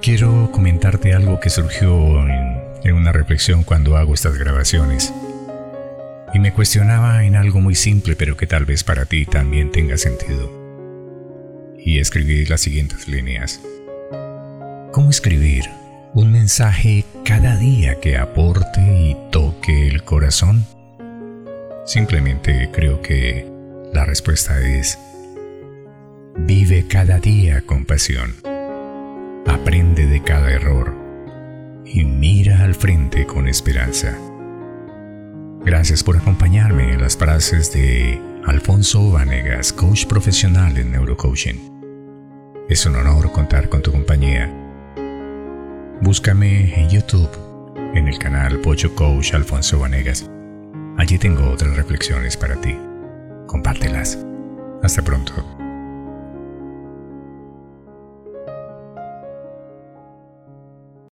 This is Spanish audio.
Quiero comentarte algo que surgió en, en una reflexión cuando hago estas grabaciones. Y me cuestionaba en algo muy simple pero que tal vez para ti también tenga sentido. Y escribí las siguientes líneas. ¿Cómo escribir un mensaje cada día que aporte y toque el corazón? Simplemente creo que la respuesta es, vive cada día con pasión, aprende de cada error y mira al frente con esperanza. Gracias por acompañarme en las frases de Alfonso Vanegas, coach profesional en neurocoaching. Es un honor contar con tu compañía. Búscame en YouTube, en el canal Pocho Coach Alfonso Vanegas. Allí tengo otras reflexiones para ti. Compártelas. Hasta pronto.